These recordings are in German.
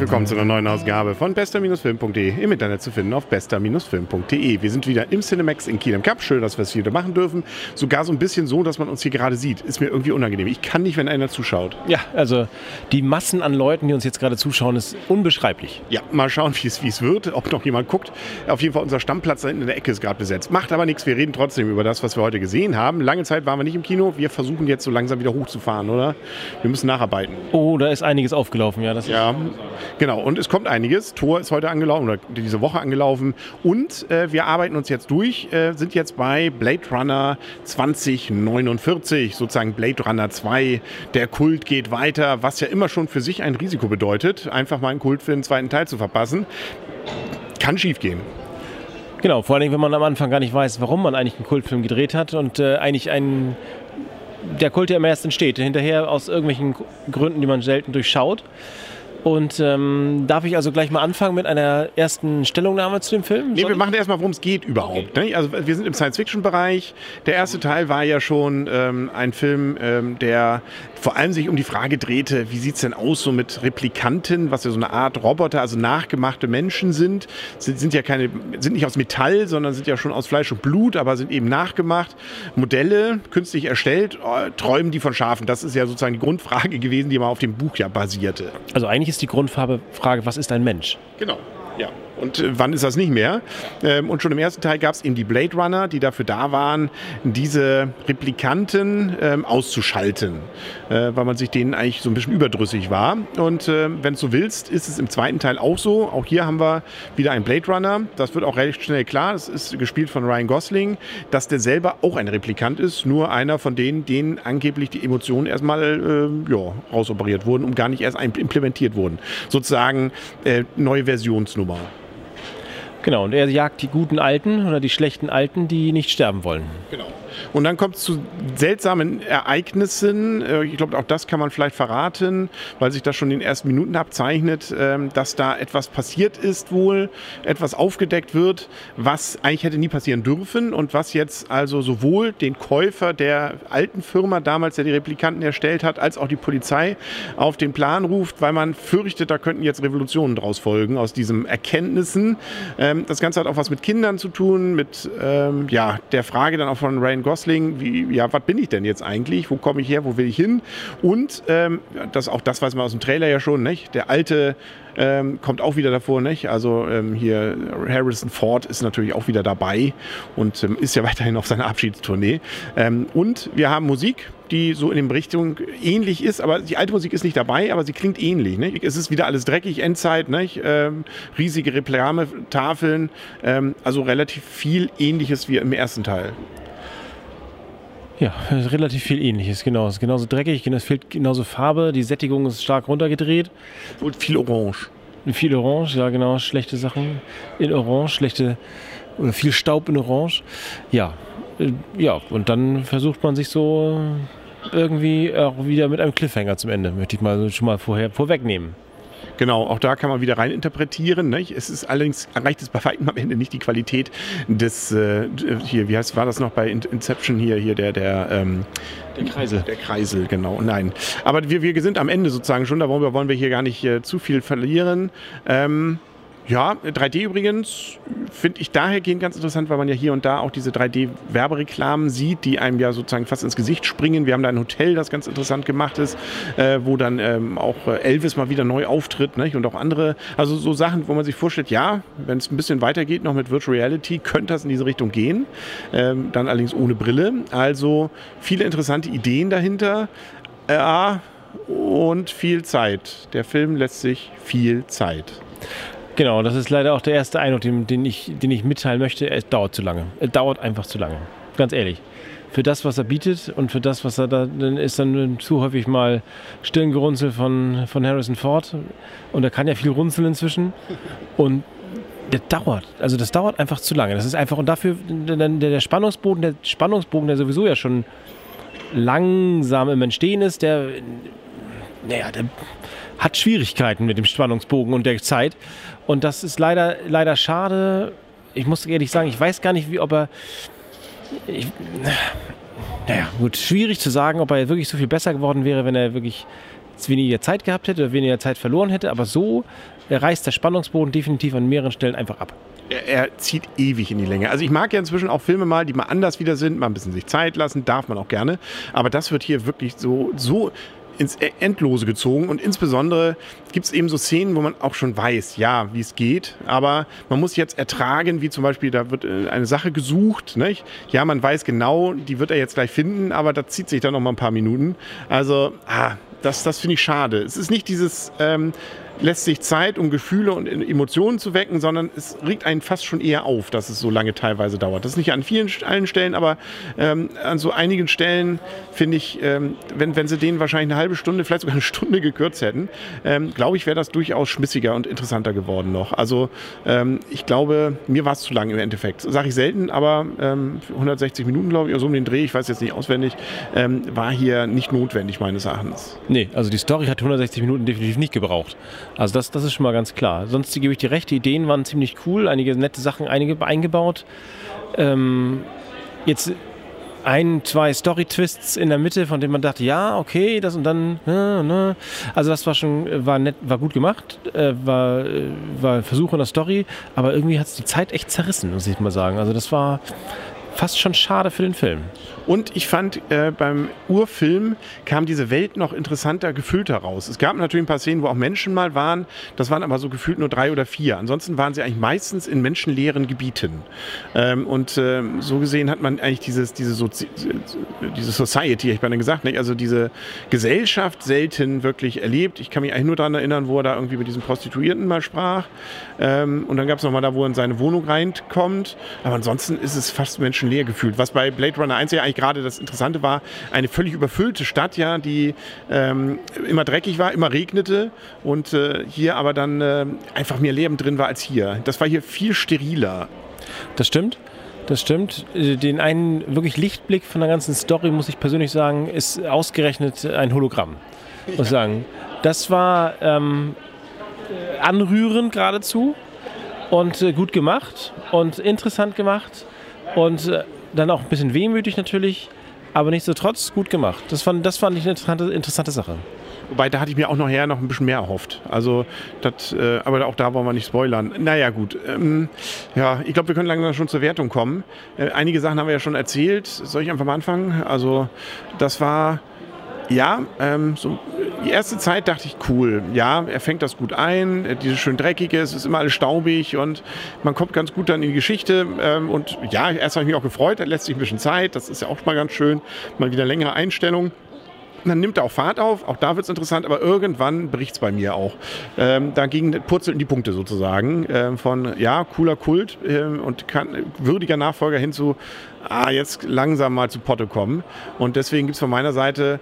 willkommen zu einer neuen Ausgabe von bester-film.de im Internet zu finden auf bester-film.de. Wir sind wieder im Cinemax in Kiel im Cup. Schön, dass wir es wieder machen dürfen. Sogar so ein bisschen so, dass man uns hier gerade sieht. Ist mir irgendwie unangenehm. Ich kann nicht, wenn einer zuschaut. Ja, also die Massen an Leuten, die uns jetzt gerade zuschauen, ist unbeschreiblich. Ja, mal schauen, wie es, wird, ob noch jemand guckt. Auf jeden Fall unser Stammplatz da hinten in der Ecke ist gerade besetzt. Macht aber nichts. Wir reden trotzdem über das, was wir heute gesehen haben. Lange Zeit waren wir nicht im Kino. Wir versuchen jetzt so langsam wieder hochzufahren, oder? Wir müssen nacharbeiten. Oh, da ist einiges aufgelaufen, ja. Das ja, genau. Und es kommt einiges. Tor ist heute angelaufen oder diese Woche angelaufen. Und äh, wir arbeiten uns jetzt durch, äh, sind jetzt bei Blade Runner 2049, sozusagen Blade Runner 2. Der Kult geht weiter, was ja immer schon für sich ein Risiko bedeutet, einfach mal einen Kult für den zweiten Teil zu verpassen. Kann schiefgehen. Genau, vor allem, wenn man am Anfang gar nicht weiß, warum man eigentlich einen Kultfilm gedreht hat und äh, eigentlich einen der Kult, der immer erst entsteht, hinterher aus irgendwelchen Gründen, die man selten durchschaut. Und ähm, darf ich also gleich mal anfangen mit einer ersten Stellungnahme zu dem Film? Nee, wir machen erstmal, worum es geht überhaupt. Okay. Ne? Also wir sind im Science-Fiction-Bereich. Der erste Teil war ja schon ähm, ein Film, ähm, der vor allem sich um die Frage drehte, wie sieht es denn aus so mit Replikanten, was ja so eine Art Roboter, also nachgemachte Menschen sind. Sind, sind ja keine, sind nicht aus Metall, sondern sind ja schon aus Fleisch und Blut, aber sind eben nachgemacht. Modelle, künstlich erstellt, äh, träumen die von Schafen. Das ist ja sozusagen die Grundfrage gewesen, die mal auf dem Buch ja basierte. Also eigentlich ist die Grundfarbe Frage, was ist ein Mensch? Genau, ja. Und äh, wann ist das nicht mehr? Ähm, und schon im ersten Teil gab es eben die Blade Runner, die dafür da waren, diese Replikanten ähm, auszuschalten, äh, weil man sich denen eigentlich so ein bisschen überdrüssig war. Und äh, wenn du willst, ist es im zweiten Teil auch so. Auch hier haben wir wieder einen Blade Runner. Das wird auch recht schnell klar. Das ist gespielt von Ryan Gosling, dass der selber auch ein Replikant ist, nur einer von denen, denen angeblich die Emotionen erstmal äh, ja, rausoperiert wurden und gar nicht erst implementiert wurden. Sozusagen äh, neue Versionsnummer. Genau, und er jagt die guten Alten oder die schlechten Alten, die nicht sterben wollen. Genau. Und dann kommt es zu seltsamen Ereignissen. Äh, ich glaube, auch das kann man vielleicht verraten, weil sich das schon in den ersten Minuten abzeichnet, ähm, dass da etwas passiert ist wohl, etwas aufgedeckt wird, was eigentlich hätte nie passieren dürfen und was jetzt also sowohl den Käufer der alten Firma damals, der die Replikanten erstellt hat, als auch die Polizei auf den Plan ruft, weil man fürchtet, da könnten jetzt Revolutionen draus folgen aus diesen Erkenntnissen. Ähm, das Ganze hat auch was mit Kindern zu tun, mit ähm, ja, der Frage dann auch von Ryan Gosling, wie, ja, was bin ich denn jetzt eigentlich? Wo komme ich her? Wo will ich hin? Und ähm, das, auch das weiß man aus dem Trailer ja schon, nicht? Der alte ähm, kommt auch wieder davor, nicht? Also ähm, hier Harrison Ford ist natürlich auch wieder dabei und ähm, ist ja weiterhin auf seiner Abschiedstournee. Ähm, und wir haben Musik, die so in den Richtung ähnlich ist, aber die alte Musik ist nicht dabei, aber sie klingt ähnlich. Nicht? Es ist wieder alles dreckig, Endzeit, nicht? Ähm, riesige Reklametafeln, ähm, also relativ viel Ähnliches wie im ersten Teil. Ja, relativ viel ähnliches, genau. Es ist genauso dreckig, es fehlt genauso Farbe, die Sättigung ist stark runtergedreht. Und viel Orange. Viel Orange, ja genau, schlechte Sachen in Orange, schlechte oder viel Staub in Orange. Ja, äh, ja, und dann versucht man sich so irgendwie auch wieder mit einem Cliffhanger zum Ende, möchte ich mal schon mal vorher vorwegnehmen. Genau, auch da kann man wieder rein interpretieren. Ne? Es ist allerdings erreicht es bei weitem am Ende nicht die Qualität des äh, hier, wie heißt war das noch bei Inception hier, hier der, der, ähm, der Kreisel. Der Kreisel, genau. Nein. Aber wir, wir sind am Ende sozusagen schon, darüber wollen wir hier gar nicht äh, zu viel verlieren. Ähm, ja, 3D übrigens finde ich dahergehend ganz interessant, weil man ja hier und da auch diese 3D-Werbereklamen sieht, die einem ja sozusagen fast ins Gesicht springen. Wir haben da ein Hotel, das ganz interessant gemacht ist, äh, wo dann ähm, auch äh, Elvis mal wieder neu auftritt nicht? und auch andere. Also so Sachen, wo man sich vorstellt, ja, wenn es ein bisschen weitergeht noch mit Virtual Reality, könnte das in diese Richtung gehen. Ähm, dann allerdings ohne Brille. Also viele interessante Ideen dahinter. Äh, und viel Zeit. Der Film lässt sich viel Zeit. Genau, das ist leider auch der erste Eindruck, den, den, ich, den ich mitteilen möchte. Es dauert zu lange. Es dauert einfach zu lange. Ganz ehrlich. Für das, was er bietet und für das, was er da dann ist, dann zu häufig mal Stirngerunzel von, von Harrison Ford. Und er kann ja viel runzeln inzwischen. Und der dauert. Also das dauert einfach zu lange. Das ist einfach, und dafür der, der Spannungsbogen, der Spannungsbogen, der sowieso ja schon langsam im Entstehen ist, der, naja, der hat Schwierigkeiten mit dem Spannungsbogen und der Zeit. Und das ist leider, leider schade. Ich muss ehrlich sagen, ich weiß gar nicht, wie, ob er. Ich, naja, gut, schwierig zu sagen, ob er wirklich so viel besser geworden wäre, wenn er wirklich weniger Zeit gehabt hätte oder weniger Zeit verloren hätte, aber so reißt der Spannungsboden definitiv an mehreren Stellen einfach ab. Er, er, zieht ewig in die Länge. Also ich mag ja inzwischen auch Filme mal, die mal anders wieder sind, mal ein bisschen sich Zeit lassen, darf man auch gerne. Aber das wird hier wirklich so, so ins e- Endlose gezogen. Und insbesondere gibt es eben so Szenen, wo man auch schon weiß, ja, wie es geht. Aber man muss jetzt ertragen, wie zum Beispiel, da wird äh, eine Sache gesucht. Nicht? Ja, man weiß genau, die wird er jetzt gleich finden, aber da zieht sich dann noch mal ein paar Minuten. Also, ah, das, das finde ich schade. Es ist nicht dieses... Ähm, lässt sich Zeit, um Gefühle und Emotionen zu wecken, sondern es regt einen fast schon eher auf, dass es so lange teilweise dauert. Das ist nicht an vielen allen Stellen, aber ähm, an so einigen Stellen finde ich, ähm, wenn, wenn sie den wahrscheinlich eine halbe Stunde, vielleicht sogar eine Stunde gekürzt hätten, ähm, glaube ich, wäre das durchaus schmissiger und interessanter geworden noch. Also ähm, ich glaube, mir war es zu lang im Endeffekt. Sage ich selten, aber 160 ähm, Minuten, glaube ich, oder so um den Dreh, ich weiß jetzt nicht auswendig, ähm, war hier nicht notwendig meines Erachtens. Nee, also die Story hat 160 Minuten definitiv nicht gebraucht. Also das, das ist schon mal ganz klar. Sonst gebe ich dir recht, die Ideen waren ziemlich cool, einige nette Sachen einige, eingebaut. Ähm, jetzt ein, zwei Story-Twists in der Mitte, von denen man dachte, ja, okay, das und dann, ne, ne. Also das war schon, war nett, war gut gemacht, äh, war, äh, war Versuch in der Story, aber irgendwie hat es die Zeit echt zerrissen, muss ich mal sagen. Also das war fast schon schade für den Film. Und ich fand, äh, beim Urfilm kam diese Welt noch interessanter, gefüllter raus. Es gab natürlich ein paar Szenen, wo auch Menschen mal waren. Das waren aber so gefühlt nur drei oder vier. Ansonsten waren sie eigentlich meistens in menschenleeren Gebieten. Ähm, und äh, so gesehen hat man eigentlich dieses, diese, Sozi diese Society, ich meine gesagt, nicht? also diese Gesellschaft selten wirklich erlebt. Ich kann mich eigentlich nur daran erinnern, wo er da irgendwie mit diesem Prostituierten mal sprach. Ähm, und dann gab es nochmal da, wo er in seine Wohnung reinkommt. Aber ansonsten ist es fast menschenleer gefühlt. Was bei Blade Runner 1 ja eigentlich gerade das Interessante war, eine völlig überfüllte Stadt, ja, die ähm, immer dreckig war, immer regnete und äh, hier aber dann äh, einfach mehr Leben drin war als hier. Das war hier viel steriler. Das stimmt. Das stimmt. Äh, den einen wirklich Lichtblick von der ganzen Story, muss ich persönlich sagen, ist ausgerechnet ein Hologramm. Muss ich sagen. Das war ähm, anrührend geradezu und äh, gut gemacht und interessant gemacht und äh, dann auch ein bisschen wehmütig natürlich, aber nichtsdestotrotz gut gemacht. Das fand, das fand ich eine interessante, interessante Sache. Wobei, da hatte ich mir auch nachher noch ein bisschen mehr erhofft. Also, das, äh, aber auch da wollen wir nicht spoilern. Naja, gut. Ähm, ja, ich glaube, wir können langsam schon zur Wertung kommen. Äh, einige Sachen haben wir ja schon erzählt. Soll ich einfach mal anfangen? Also, das war ja, ähm, so die erste Zeit dachte ich, cool, ja, er fängt das gut ein, äh, dieses schön dreckige, es ist immer alles staubig und man kommt ganz gut dann in die Geschichte. Ähm, und ja, erst habe ich mich auch gefreut, er lässt sich ein bisschen Zeit, das ist ja auch mal ganz schön, mal wieder längere Einstellung. Dann nimmt er auch Fahrt auf, auch da wird es interessant, aber irgendwann bricht es bei mir auch. Ähm, dagegen purzeln die Punkte sozusagen ähm, von, ja, cooler Kult ähm, und kann, würdiger Nachfolger hin zu, ah, jetzt langsam mal zu Potte kommen. Und deswegen gibt es von meiner Seite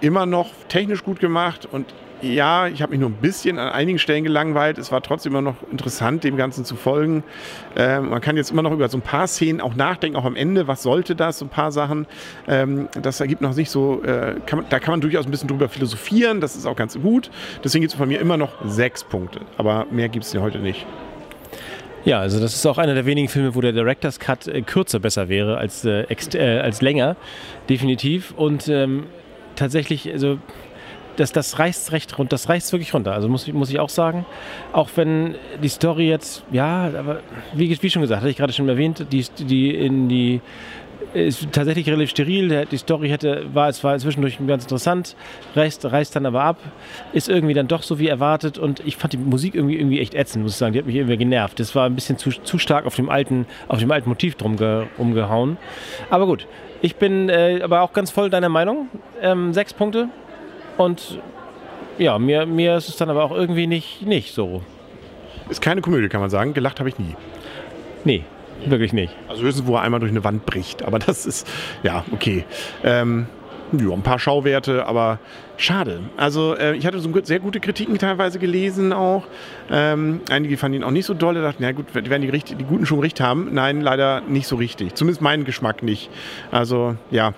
immer noch technisch gut gemacht und ja, ich habe mich nur ein bisschen an einigen Stellen gelangweilt. Es war trotzdem immer noch interessant, dem Ganzen zu folgen. Ähm, man kann jetzt immer noch über so ein paar Szenen auch nachdenken, auch am Ende, was sollte das, so ein paar Sachen. Ähm, das ergibt noch nicht so, äh, kann man, da kann man durchaus ein bisschen drüber philosophieren, das ist auch ganz gut. Deswegen gibt es von mir immer noch sechs Punkte, aber mehr gibt es heute nicht. Ja, also das ist auch einer der wenigen Filme, wo der Director's Cut äh, kürzer besser wäre als, äh, äh, als länger, definitiv. Und ähm, tatsächlich, also das, das reißt recht runter, das reißt wirklich runter. Also muss, muss ich auch sagen. Auch wenn die Story jetzt, ja, aber wie, wie schon gesagt, hatte ich gerade schon erwähnt, die, die in die ist tatsächlich relativ steril. Die Story hätte, war, es war zwischendurch ganz interessant, reißt, reißt dann aber ab, ist irgendwie dann doch so wie erwartet und ich fand die Musik irgendwie, irgendwie echt ätzend, muss ich sagen. Die hat mich irgendwie genervt. Das war ein bisschen zu, zu stark auf dem alten, auf dem alten Motiv drum ge, umgehauen. Aber gut, ich bin äh, aber auch ganz voll deiner Meinung. Ähm, sechs Punkte. Und ja, mir, mir ist es dann aber auch irgendwie nicht, nicht so. Ist keine Komödie, kann man sagen. Gelacht habe ich nie. Nee, wirklich nicht. Also höchstens, wo er einmal durch eine Wand bricht. Aber das ist, ja, okay. Ähm, ja, ein paar Schauwerte, aber schade. Also äh, ich hatte so sehr gute Kritiken teilweise gelesen auch. Ähm, einige fanden ihn auch nicht so doll. Da dachten, ja gut, werden die, die Guten schon recht haben. Nein, leider nicht so richtig. Zumindest meinen Geschmack nicht. Also ja,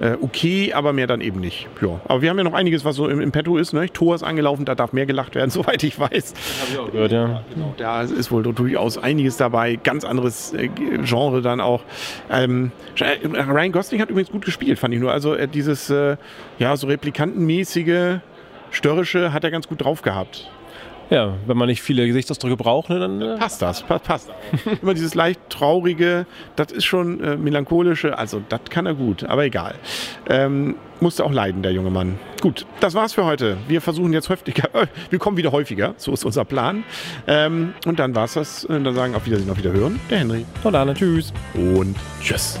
äh, okay, aber mehr dann eben nicht. Ja. Aber wir haben ja noch einiges, was so im, im Petto ist. Ne? Tor ist angelaufen, da darf mehr gelacht werden, soweit ich weiß. Das ich auch gehört, ja. Genau, da ist wohl durchaus einiges dabei. Ganz anderes äh, Genre dann auch. Ähm, Ryan Gosling hat übrigens gut gespielt, fand ich nur. Also äh, dieses, äh, ja, so replikantenmäßige Störrische hat er ganz gut drauf gehabt. Ja, wenn man nicht viele Gesichtsausdrücke braucht, ne, dann. Äh passt das, passt. passt. Immer dieses leicht traurige, das ist schon äh, melancholische, also das kann er gut, aber egal. Ähm, musste auch leiden, der junge Mann. Gut, das war's für heute. Wir versuchen jetzt häufiger, wir kommen wieder häufiger, so ist unser Plan. Ähm, und dann war's das. Und dann sagen auf Wiedersehen, auf Wiederhören, der Henry. Anne, tschüss. Und tschüss.